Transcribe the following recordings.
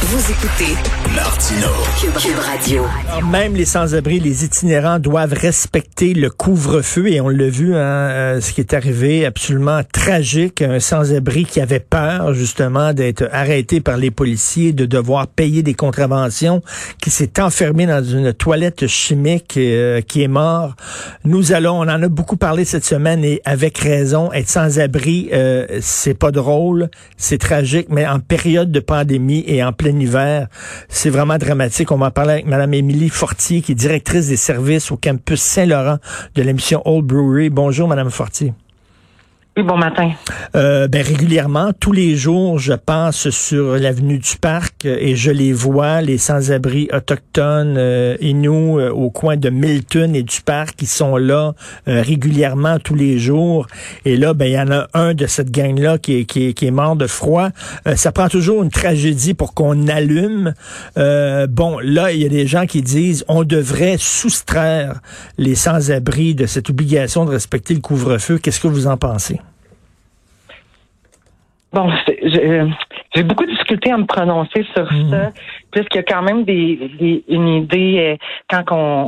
Vous écoutez Martino. Cube, Radio. Même les sans-abri, les itinérants doivent respecter le couvre-feu et on l'a vu, hein, euh, ce qui est arrivé absolument tragique, un sans-abri qui avait peur justement d'être arrêté par les policiers, de devoir payer des contraventions, qui s'est enfermé dans une toilette chimique euh, qui est mort. Nous allons, on en a beaucoup parlé cette semaine et avec raison, être sans-abri, euh, c'est pas drôle, c'est tragique, mais en période de pandémie et en C'est vraiment dramatique. On va parler avec Mme Émilie Fortier, qui est directrice des services au campus Saint-Laurent de l'émission Old Brewery. Bonjour, Mme Fortier bon matin. Euh, ben, régulièrement, tous les jours, je passe sur l'avenue du Parc et je les vois, les sans-abri autochtones euh, nous euh, au coin de Milton et du Parc, qui sont là euh, régulièrement tous les jours. Et là, ben, il y en a un de cette gang-là qui est, qui, qui est mort de froid. ça prend toujours une tragédie pour qu'on allume. bon, là, il y a des gens qui disent on devrait soustraire les sans-abri de cette obligation de respecter le couvre-feu. Qu'est-ce que vous en pensez? Bon, j'ai beaucoup de difficultés à me prononcer sur mhm. ça, puisqu'il y a quand même des, une idée quand on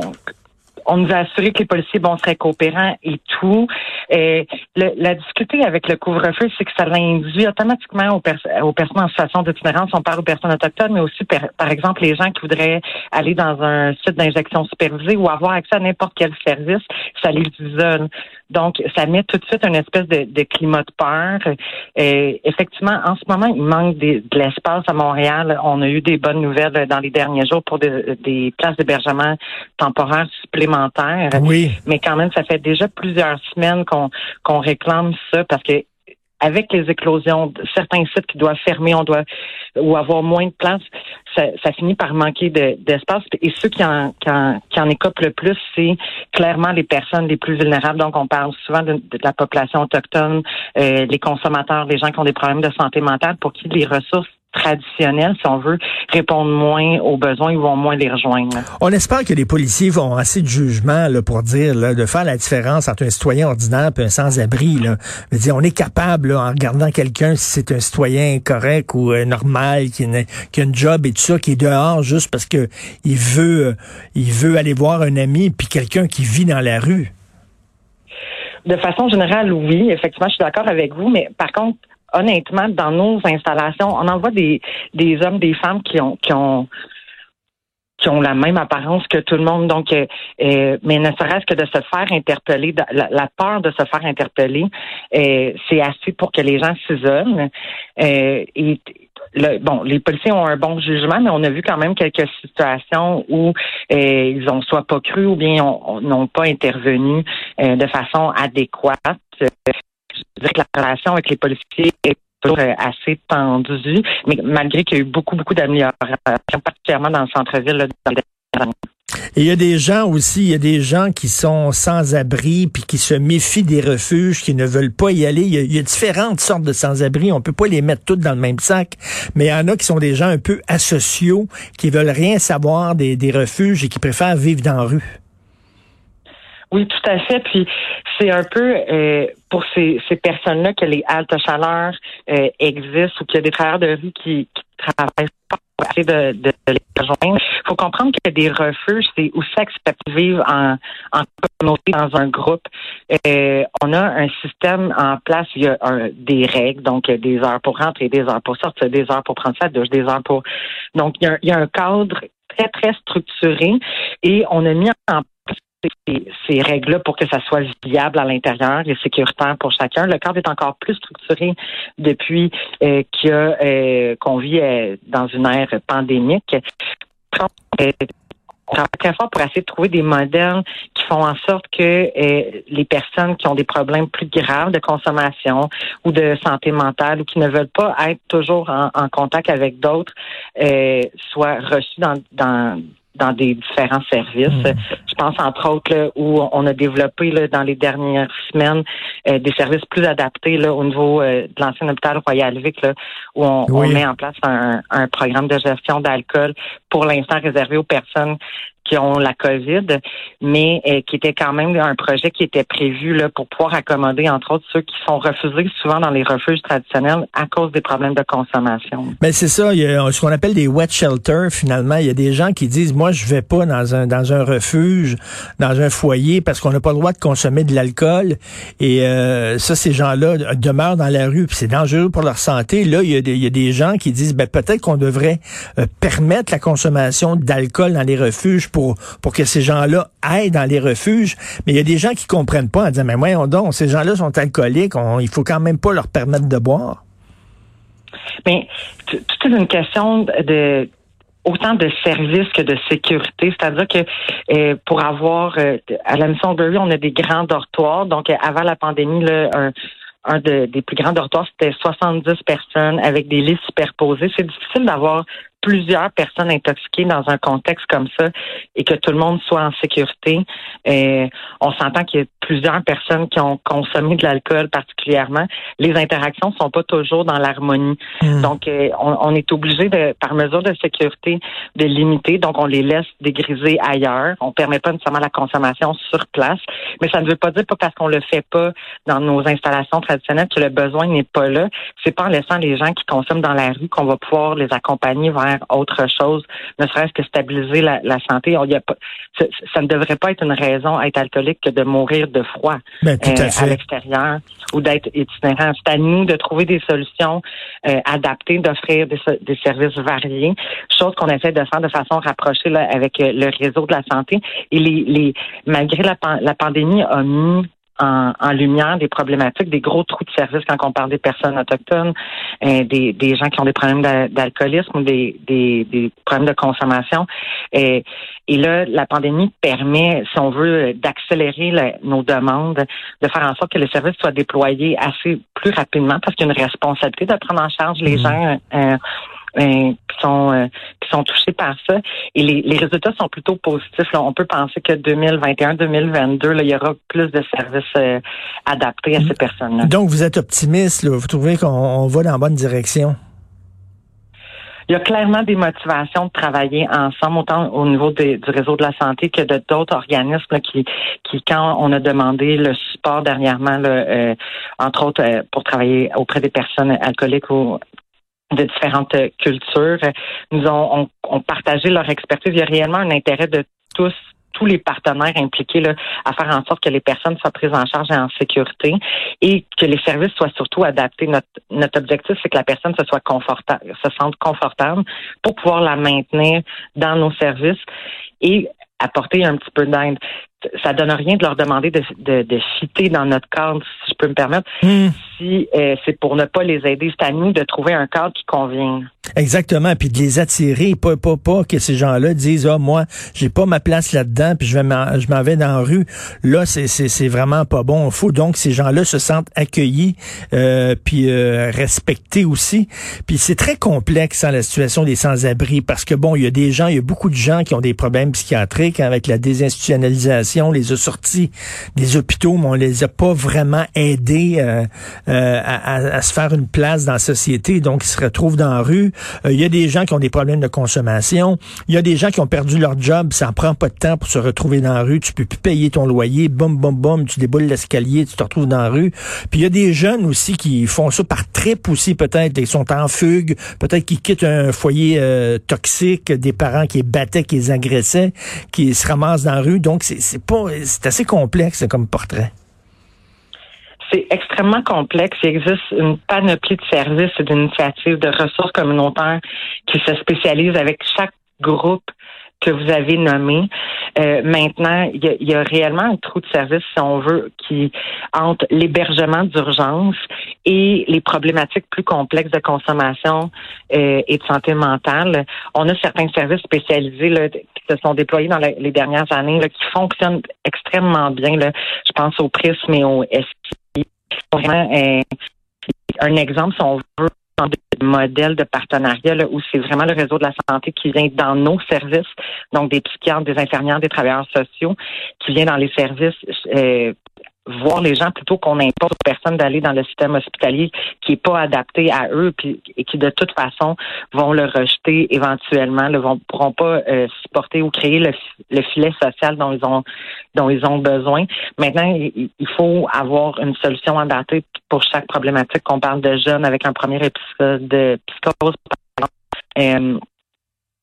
on nous a assuré que les policiers bon, seraient coopérants et tout. Et la difficulté avec le couvre-feu, c'est que ça l'induit automatiquement aux, aux personnes en situation d'itinérance. On parle aux personnes autochtones, mais aussi, par, exemple, les gens qui voudraient aller dans un site d'injection supervisé ou avoir accès à n'importe quel service, ça les isole. Donc, ça met tout de suite une espèce de, climat de peur. Et effectivement, en ce moment, il manque de l'espace à Montréal. On a eu des bonnes nouvelles dans les derniers jours pour des places d'hébergement temporaires supplémentaires oui. Mais quand même, ça fait déjà plusieurs semaines qu'on qu'on réclame ça parce que avec les éclosions, certains sites qui doivent fermer, on doit ou avoir moins de place, ça, ça finit par manquer d'espace. et ceux qui en, qui en, qui en écopent le plus, c'est clairement les personnes les plus vulnérables. Donc, on parle souvent de, la population autochtone, euh, les consommateurs, les gens qui ont des problèmes de santé mentale, pour qui les ressources traditionnels, si on veut, répondre moins aux besoins, ils vont moins les rejoindre. On espère que les policiers vont assez de jugement là, pour dire là, de faire la différence entre un citoyen ordinaire et un sans-abri. Là. Dire, on est capable, en regardant quelqu'un, si c'est un citoyen correct ou euh, normal, qui, qui, a une job et tout ça, qui est dehors juste parce que il veut, il veut aller voir un ami, puis quelqu'un qui vit dans la rue. De façon générale, oui, effectivement, je suis d'accord avec vous, mais par contre, honnêtement, dans nos installations, on en voit des, des hommes, des femmes qui ont qui ont qui ont la même apparence que tout le monde. Donc, euh, euh, mais ne serait-ce que de se faire interpeller, la, peur de se faire interpeller, euh, c'est assez pour que les gens s'isolent. et le, bon, les policiers ont un bon jugement, mais on a vu quand même quelques situations où ils ont soit pas cru ou bien n'ont pas intervenu de façon adéquate dirais que la relation avec les policiers est toujours euh, assez tendue, mais malgré qu'il y a eu beaucoup, beaucoup d'améliorations, particulièrement dans le centre-ville. Et il y a des gens aussi, il y a des gens qui sont sans abri puis qui se méfient des refuges, qui ne veulent pas y aller. Il y a, différentes sortes de sans-abri. On peut pas les mettre toutes dans le même sac. Mais il y en a qui sont des gens un peu asociaux, qui veulent rien savoir des, des refuges et qui préfèrent vivre dans la rue. Oui, tout à fait. Puis c'est un peu euh, pour ces, ces personnes-là que les haltes chaleur euh, existent ou qu'il y a des travailleurs de rue qui, qui travaillent pour essayer de, de, les rejoindre. Il faut comprendre que des refuges, c'est aussi accepté de vivre en, en communauté, dans un groupe. Euh, on a un système en place, il y a des règles, donc des heures pour rentrer, des heures pour sortir, des heures pour prendre sa douche, des heures pour... Donc, il y a, il y a un cadre très, très structuré et on a mis en ces, règles-là pour que ça soit viable à l'intérieur et sécuritaire pour chacun. Le cadre est encore plus structuré depuis euh, euh, qu'on vit euh, dans une ère pandémique. On travaille très fort pour essayer de trouver des modèles qui font en sorte que les personnes qui ont des problèmes plus graves de consommation ou de santé mentale ou qui ne veulent pas être toujours en, contact avec d'autres soient reçues dans, dans dans des différents services. Hmm. Je pense entre autres où on a développé là, dans les dernières semaines euh, des services plus adaptés là, au niveau euh, de l'ancien hôpital Royal Vic, là, où on, on, met en place un, un programme de gestion d'alcool pour l'instant réservé aux personnes qui ont la COVID, mais euh, qui était quand même un projet qui était prévu là, pour pouvoir accommoder, entre autres, ceux qui sont refusés souvent dans les refuges traditionnels à cause des problèmes de consommation. Mais c'est ça, il y a ce qu'on appelle des wet shelters, finalement. Il y a des gens qui disent, moi, je vais pas dans un, dans un refuge, dans un foyer, parce qu'on n'a pas le droit de consommer de l'alcool. Et euh, ça, ces gens-là demeurent dans la rue, puis c'est dangereux pour leur santé. Là, il y a des, il y a des gens qui disent, ben, peut-être qu'on devrait euh, permettre la consommation d'alcool dans les refuges pour, pour que ces gens-là aillent dans les refuges. Mais il y a des gens qui comprennent pas en disant, mais voyons donc, ces gens-là sont alcooliques, il faut quand même pas leur permettre de boire. Mais tout est une question de autant de services que de sécurité. C'est-à-dire que euh, pour avoir euh, à la mission Berry, on a des grands dortoirs. Donc avant la pandémie, un des plus grands dortoirs, c'était 70 personnes avec des lits superposés. C'est difficile d'avoir plusieurs personnes intoxiquées dans un contexte comme ça et que tout le monde soit en sécurité. Et on s'entend qu'il y a plusieurs personnes qui ont consommé de l'alcool particulièrement. Les interactions sont pas toujours dans l'harmonie. Hmm. Donc, euh, on, est obligé de, par mesure de sécurité, de limiter. Donc, on les laisse dégriser ailleurs. On permet pas nécessairement la consommation sur place. Mais ça ne veut pas dire pas parce qu'on le fait pas dans nos installations traditionnelles que le besoin n'est pas là. C'est pas en laissant les gens qui consomment dans la rue qu'on va pouvoir les accompagner vers autre chose, ne serait-ce que stabiliser la, santé. On, y a pas, ça, ne devrait pas être une raison à être alcoolique que de mourir de froid ben, euh, à, l'extérieur ou d'être itinérant. C'est à nous de trouver des solutions euh, adaptées, d'offrir des, services variés, chose qu'on essaie de faire de façon rapprochée là, avec euh, le réseau de la santé. Et les, les malgré la, la pandémie a mis en, lumière des problématiques, des gros trous de service quand on parle des personnes autochtones, euh, des, des, gens qui ont des problèmes d'alcoolisme ou des, des, des, problèmes de consommation. Et, et là, la pandémie permet, si on veut, d'accélérer nos demandes, de faire en sorte que le service soit déployé assez plus rapidement parce qu'il y a une responsabilité de prendre en charge les mmh. gens. Euh, euh, qui sont euh, qui sont touchés par ça. Et les, les résultats sont plutôt positifs. Là. On peut penser que 2021-2022, il y aura plus de services euh, adaptés à ces personnes-là. Donc, vous êtes optimiste. Là. Vous trouvez qu'on va dans la bonne direction? Il y a clairement des motivations de travailler ensemble, autant au niveau du réseau de la santé que de d'autres organismes qui, qui, quand on a demandé le support dernièrement, là, entre autres pour travailler auprès des personnes alcooliques ou de différentes cultures, nous ont, partagé leur expertise. Il y a réellement un intérêt de tous tous les partenaires impliqués là, à faire en sorte que les personnes soient prises en charge et en sécurité et que les services soient surtout adaptés. Notre, notre objectif, c'est que la personne se soit confortable, se sente confortable pour pouvoir la maintenir dans nos services et apporter un petit peu d'aide ça donne rien de leur demander de, de, de citer dans notre cadre, si je peux me permettre, hmm. Euh, c'est pour ne pas les aider. C'est à de trouver un cadre qui convient. Exactement, puis de les attirer, pas pas pas que ces gens-là disent ah moi j'ai pas ma place là-dedans, puis je vais je m'en vais dans la rue. Là c'est vraiment pas bon. Il faut donc ces gens-là se sentent accueillis, euh, puis euh, respectés aussi. Puis c'est très complexe hein, la situation des sans-abri parce que bon il y a des gens, il y a beaucoup de gens qui ont des problèmes psychiatriques avec la désinstitutionnalisation on les a sortis des hôpitaux, mais on les a pas vraiment aidés euh, euh, à, se faire une place dans la société. Donc, ils se retrouvent dans la rue. Euh, il y a des gens qui ont des problèmes de consommation. Il y a des gens qui ont perdu leur job. Ça en prend pas de temps pour se retrouver dans la rue. Tu peux plus payer ton loyer. Boum, boum, boum. Tu déboules l'escalier. Tu te retrouves dans la rue. Puis il y a des jeunes aussi qui font ça par trip aussi, peut-être. Ils sont en fugue. Peut-être qu'ils quittent un foyer toxique, des parents qui les battaient, qui les agressaient, qui se ramassent dans la rue. Donc, c'est c'est assez complexe comme portrait. C'est extrêmement complexe. Il existe une panoplie de services et d'initiatives de ressources communautaires qui se spécialisent avec chaque groupe que vous avez nommé. Euh, maintenant, il y, a, réellement un trou de service, si on veut, qui entre l'hébergement d'urgence et les problématiques plus complexes de consommation euh, et de santé mentale. On a certains services spécialisés là, qui se sont déployés dans les dernières années là, qui fonctionnent extrêmement bien. Là. Je pense au Prisme et au SPI. Euh, un exemple, si on veut, de modèle de partenariat là, où c'est vraiment le réseau de la santé qui vient dans nos services, donc des psychiatres, des infirmières, des travailleurs sociaux, qui vient dans les services euh, voir les gens plutôt qu'on impose aux personnes d'aller dans le système hospitalier qui est pas adapté à eux puis et qui de toute façon vont le rejeter éventuellement, ne pourront pas euh, supporter ou créer le, le, filet social dont ils ont dont ils ont besoin. Maintenant, il, faut avoir une solution adaptée pour chaque problématique qu'on parle de jeunes avec un premier épisode de psychose.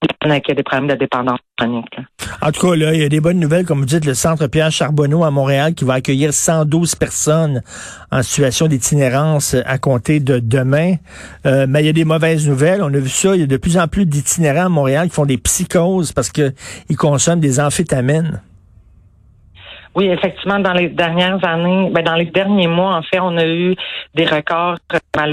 Qui a des problèmes de dépendance chronique. En tout cas, là, il y a des bonnes nouvelles, comme vous dites, le Centre Pierre Charbonneau à Montréal qui va accueillir 112 personnes en situation d'itinérance à compter de demain. Euh, mais il y a des mauvaises nouvelles. On a vu ça. Il y a de plus en plus d'itinérants à Montréal qui font des psychoses parce qu'ils consomment des amphétamines. Oui, effectivement, dans les dernières années, ben dans les derniers mois, en fait, on a eu des records mal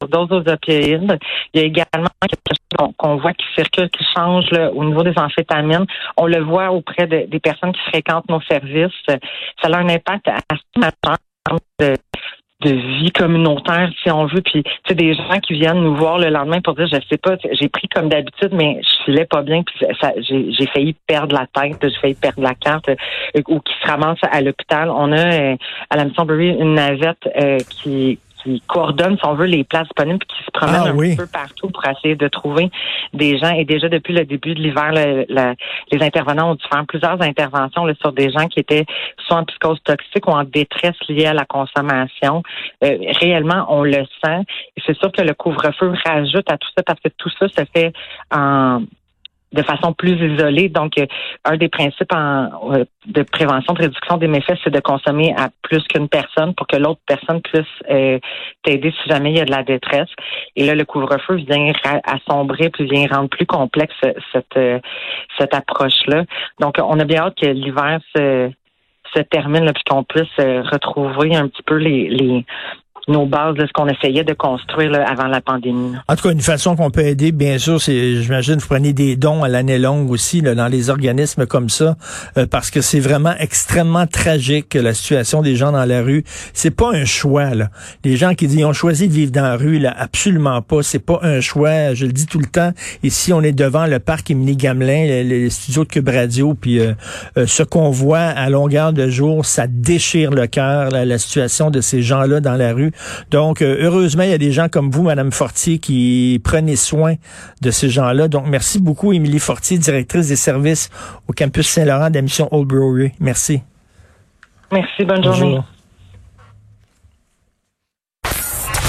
sur d'autres opioïdes. Il y a également quelque qu'on voit qui circule, qui change au niveau des amphétamines. On le voit auprès des personnes qui fréquentent nos services. Ça a un impact assez majeur de, de vie communautaire, si on veut. Puis, tu sais, des gens qui viennent nous voir le lendemain pour dire, je sais pas, j'ai pris comme d'habitude, mais je filais pas bien, puis j'ai failli perdre la tête, j'ai failli perdre la carte, euh, ou qui se ramassent à l'hôpital. On a euh, à la une navette euh, qui qui coordonne, si on veut, les places disponibles, qui se promène ah un peu partout pour essayer de trouver des gens. Et déjà depuis le début de l'hiver, les intervenants ont dû faire plusieurs interventions sur des gens qui étaient soit en psychose toxique ou en détresse liée à la consommation. Euh, réellement, on le sent. Et c'est sûr que le couvre-feu rajoute à tout ça parce que tout ça se fait en de façon plus isolée. Donc, euh, un des principes en, euh, de prévention, de réduction des méfaits, c'est de consommer à plus qu'une personne pour que l'autre personne puisse euh, t'aider si jamais il y a de la détresse. Et là, le couvre-feu vient assombrer, puis vient rendre plus complexe cette, cette approche-là. Donc, on a bien hâte que l'hiver se, se termine, puis qu'on puisse retrouver un petit peu les, les, nos bases de ce qu'on essayait de construire avant la pandémie. En tout cas, une façon qu'on peut aider, bien sûr, c'est, j'imagine, vous prenez des dons à l'année longue aussi là, dans les organismes comme ça, euh, parce que c'est vraiment extrêmement tragique la situation des gens dans la rue. C'est pas un choix. Là. Les gens qui disent ils ont choisi de vivre dans la rue, là, absolument pas. C'est pas un choix. Je le dis tout le temps. Ici, on est devant le parc Émilie Gamelin, les, studios de Cube Radio, puis euh, euh, ce qu'on voit à longueur de jour, ça déchire le cœur. La situation de ces gens-là dans la rue. Donc, euh, heureusement, il y a des gens comme vous, Madame Fortier, qui prenez soin de ces gens-là. Donc, merci beaucoup, Émilie Fortier, directrice des services au campus Saint-Laurent de la mission Old Brewery. Merci. Merci, bonne journée.